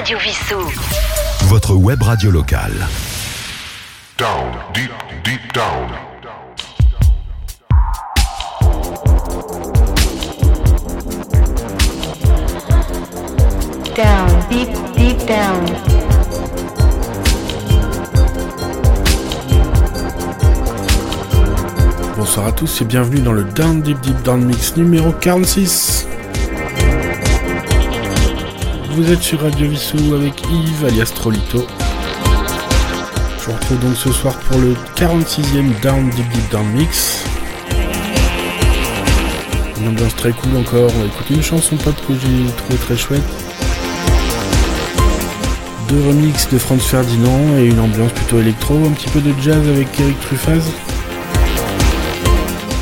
Radio Vissou. Votre web radio locale. Down, deep, deep down. Down, deep, deep down. Bonsoir à tous et bienvenue dans le Down Deep Deep Down Mix numéro 46. Vous êtes sur Radio Vissou avec Yves alias Trolito. Je vous retrouve donc ce soir pour le 46e Down Deep Deep Down Mix. Une ambiance très cool encore, on va écouter une chanson pop que j'ai trouvé très chouette. Deux remixes de Franz Ferdinand et une ambiance plutôt électro, un petit peu de jazz avec Eric Truffaz.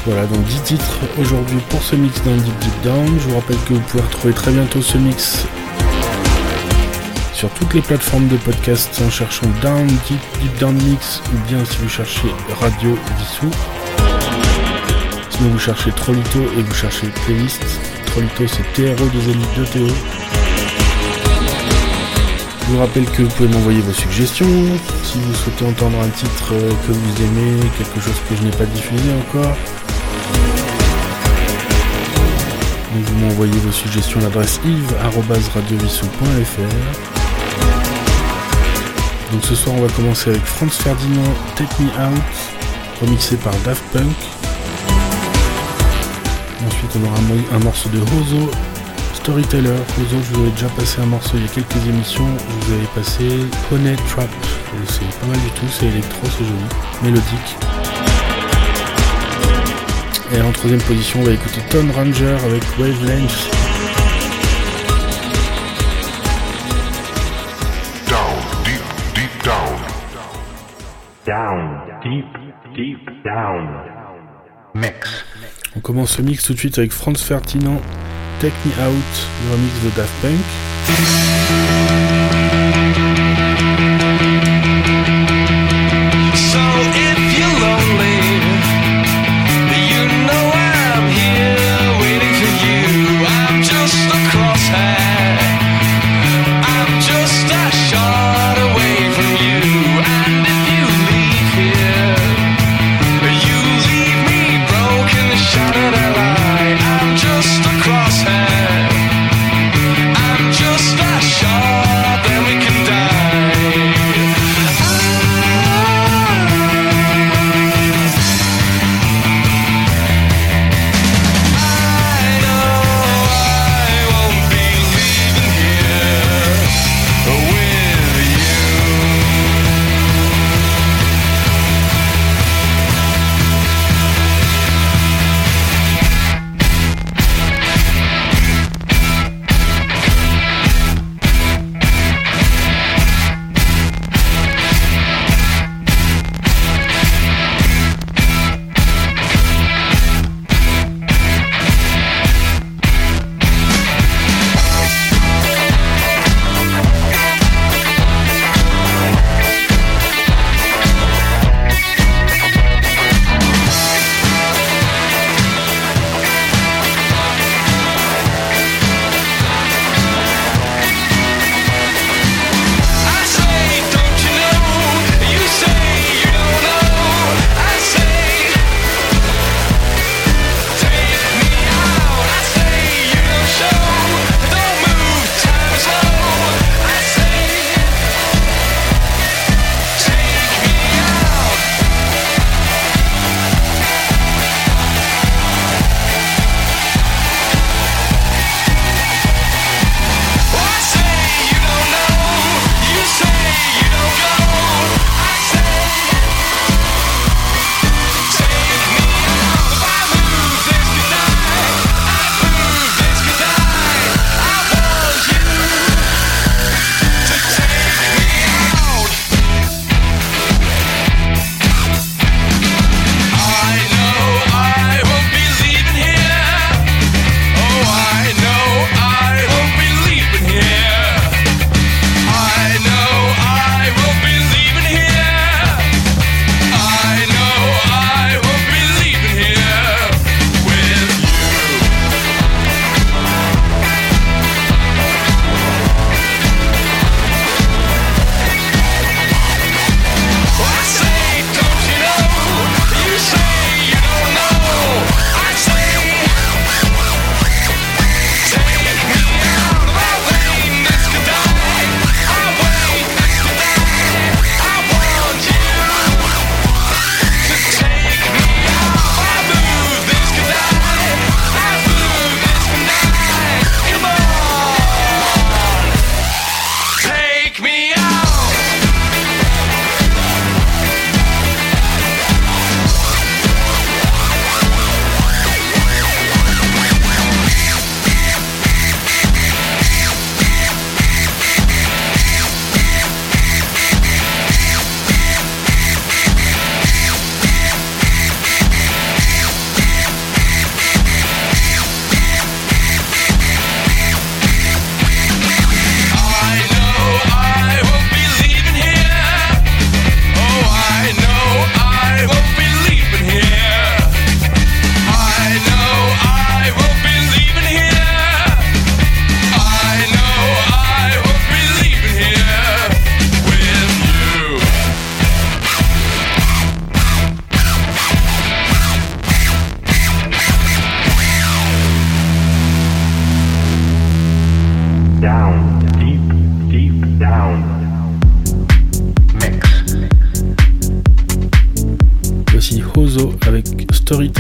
Voilà, donc 10 titres aujourd'hui pour ce mix dans Deep Deep Down. Je vous rappelle que vous pouvez retrouver très bientôt ce mix sur toutes les plateformes de podcast en cherchant Down Deep Deep Down Mix ou bien si vous cherchez Radio Vissou. Sinon vous cherchez Trolito et vous cherchez playlist. Trolito c'est TRO 2 L 2 TO. Je vous rappelle que vous pouvez m'envoyer vos suggestions. Si vous souhaitez entendre un titre euh, que vous aimez, quelque chose que je n'ai pas diffusé encore. Donc vous m'envoyez vos suggestions à l'adresse yves.radiovissou.fr Donc ce soir on va commencer avec Franz Ferdinand Take Me Out, remixé par Daft Punk. Ensuite on aura un, mo- un morceau de Hozo, Storyteller. Hozo, je vous avais déjà passé un morceau il y a quelques émissions. Vous avais passé Honey Trap. C'est pas mal du tout, c'est électro, c'est joli, mélodique. Et en troisième position, on va écouter Tom Ranger avec Wavelength. Down, deep, deep down. Mix. On commence ce mix tout de suite avec Franz Ferdinand, Take Me Out, le remix de Daft Punk.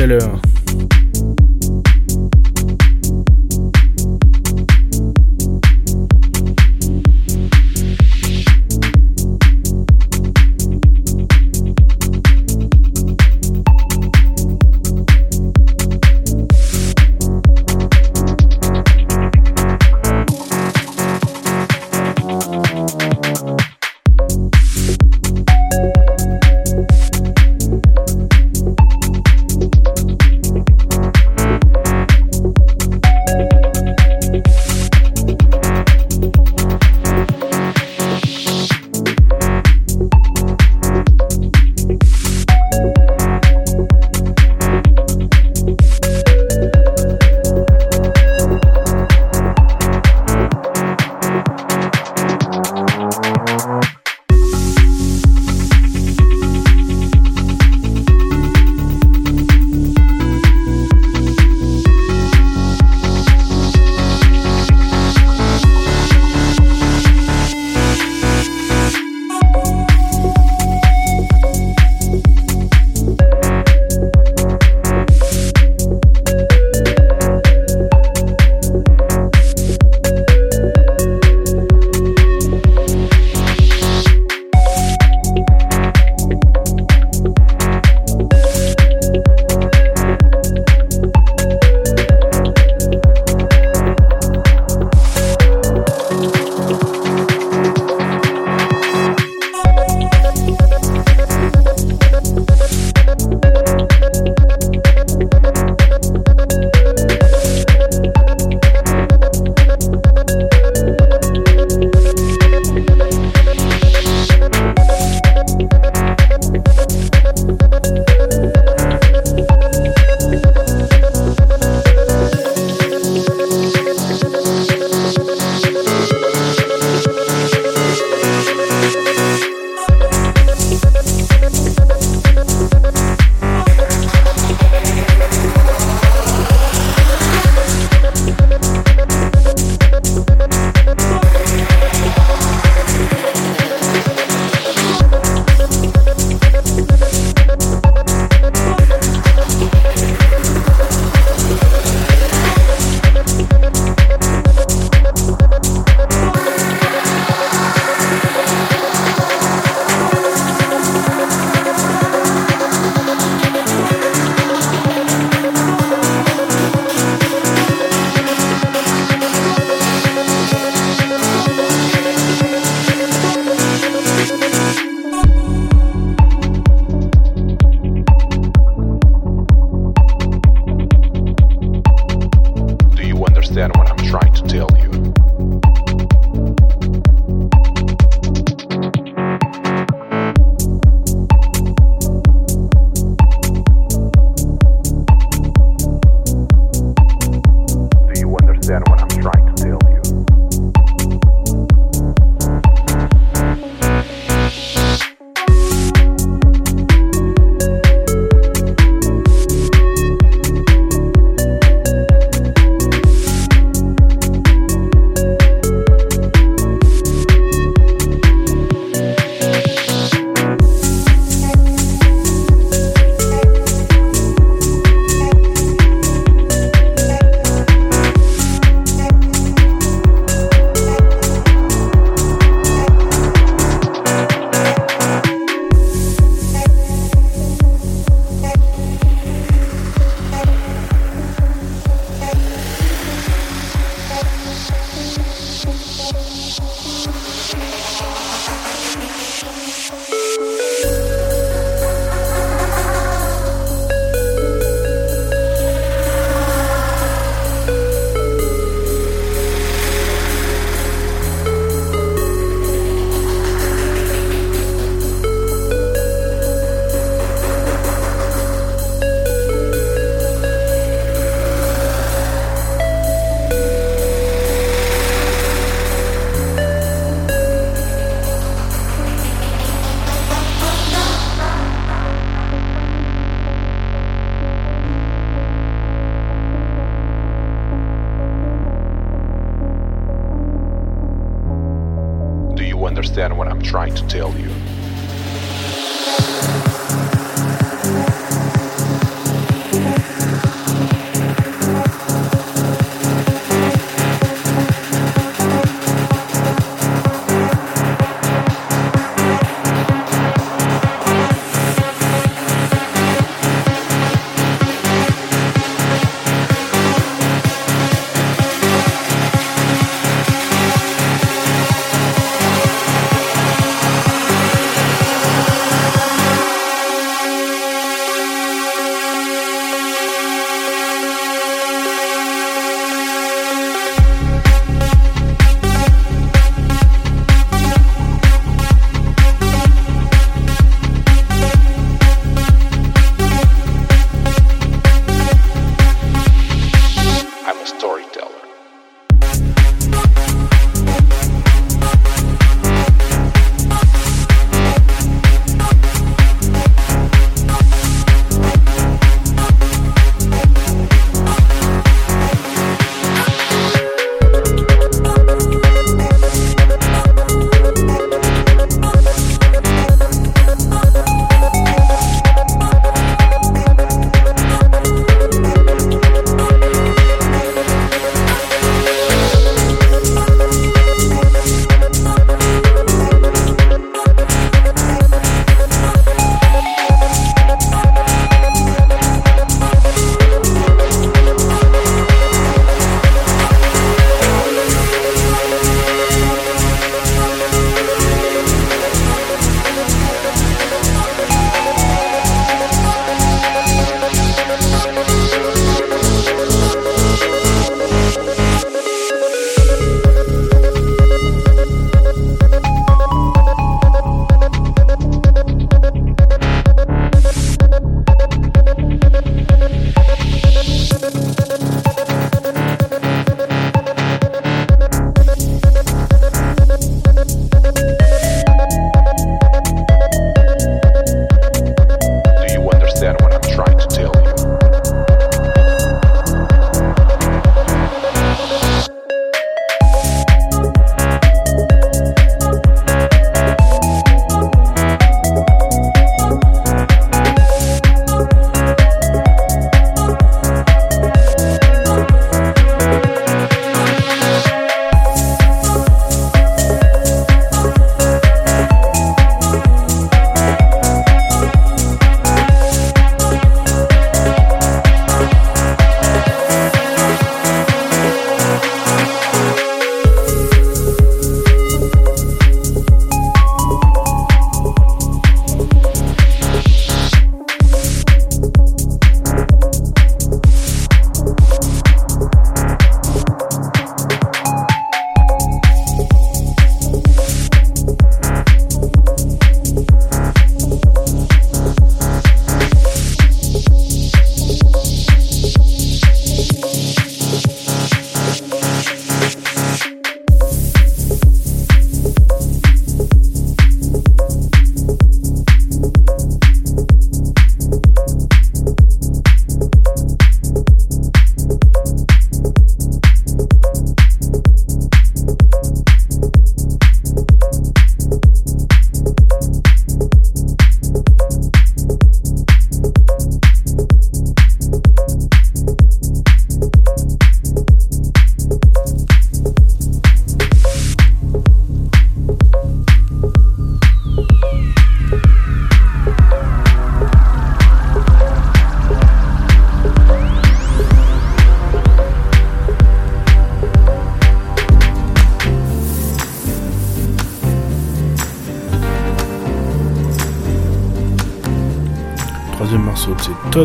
Storyteller.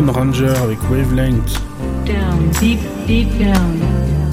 Morceau, c'est Tone Ranger avec Wavelength. Down, deep, deep down.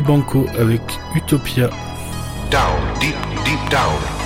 Du Banco avec Utopia. Down, deep, deep down,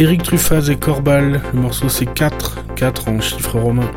Eric Truffaz et Corbal, le morceau c'est 4, 4 en chiffre romain.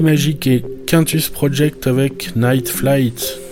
Magique et Quintus Project avec Night Flight.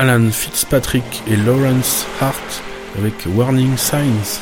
Alan Fitzpatrick et Lawrence Hart avec Warning Signs.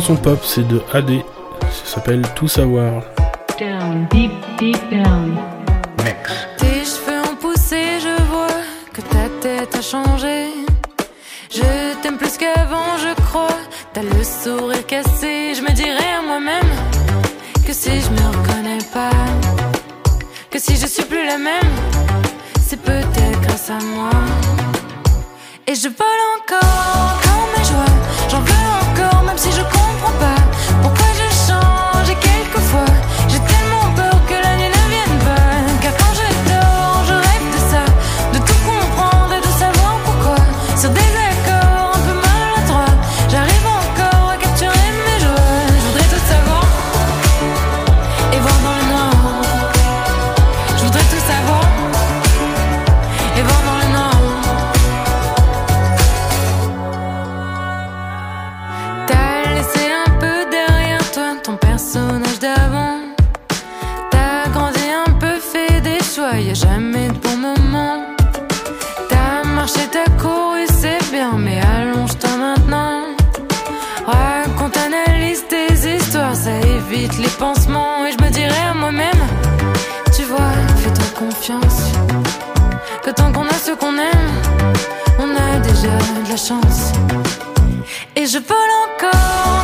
chanson pop, c'est de AD. Ça s'appelle Tout savoir. Down, deep, deep down. Mix. Tes cheveux ont poussé, je vois que ta tête a changé. Je t'aime plus qu'avant, je crois. T'as le sourire cassé. Je me dirais à moi-même que si je me reconnais pas, que si je suis plus la même, c'est peut-être grâce à moi. Et je balance. qu'on aime, on a déjà de la chance. Et je peux encore.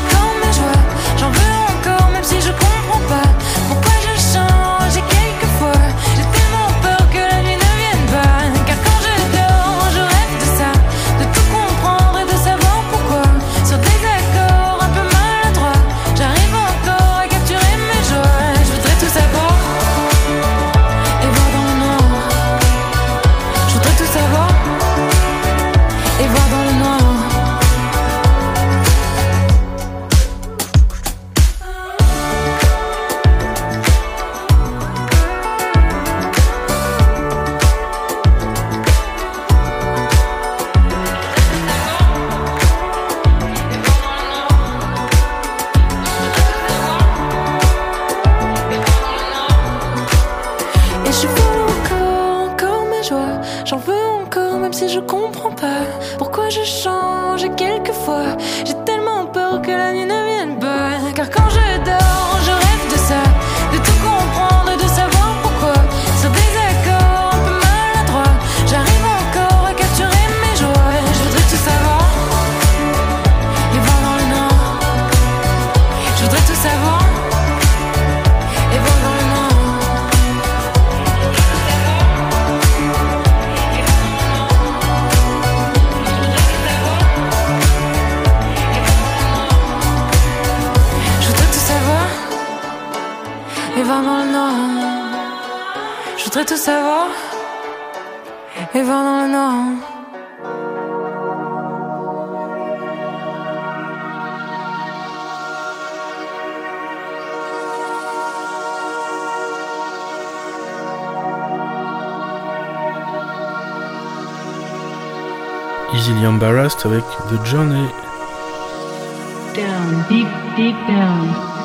Easily Embarrassed avec The Journey. Down, deep, deep down.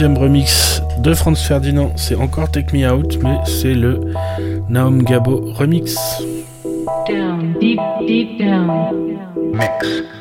Deuxième remix de Franz Ferdinand. C'est encore Take Me Out, mais c'est le Naom Gabo remix. Down, deep, deep down. Mix.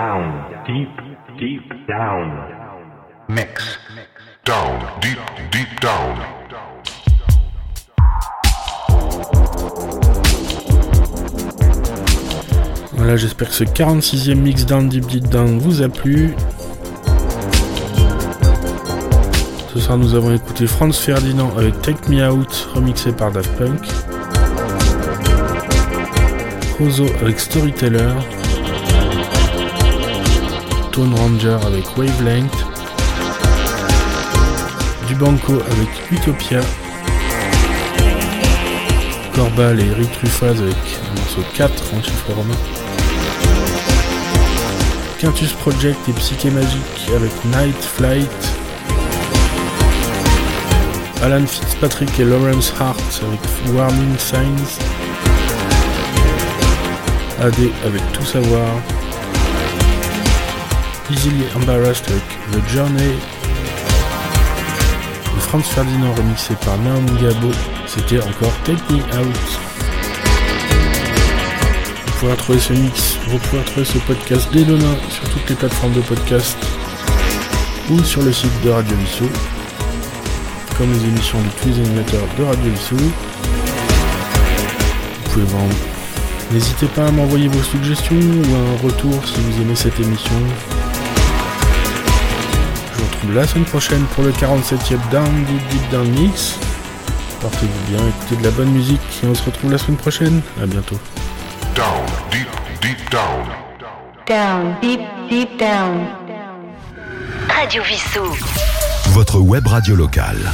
Down. Mix. Down, deep, deep down. Voilà, j'espère que ce 46e mix Down Deep Deep Down vous a plu. Ce soir, nous avons écouté Franz Ferdinand avec Take Me Out, remixé par Daft Punk. Rozo avec Storyteller. Ranger avec Wavelength. Dubanco avec Utopia. Corbal et Eric Truffaz avec un morceau 4 en chiffre. Quintus Project et Psyché Magique avec Night Flight. Alan Fitzpatrick et Lawrence Hart avec Warning Signs. AD avec Tout Savoir. Easily Embarrassed avec The Journey. Et Franz Ferdinand remixé par Naomi Gabo. C'était encore Take Me Out. Vous pourrez retrouver ce mix, vous pourrez retrouver ce podcast dès demain sur toutes les plateformes de podcast ou sur le site de Radio Vissou, comme les émissions de tous les de Radio Vissou. Vous pouvez vendre. N'hésitez pas à m'envoyer vos suggestions ou un retour si vous aimez cette émission. Retrouve la semaine prochaine pour le 47e Down Deep Deep Down Mix. Portez-vous bien, écoutez de la bonne musique et on se retrouve la semaine prochaine. À bientôt. Down, deep, deep down. Down, deep, deep down. Radio Vissou. Votre web radio locale.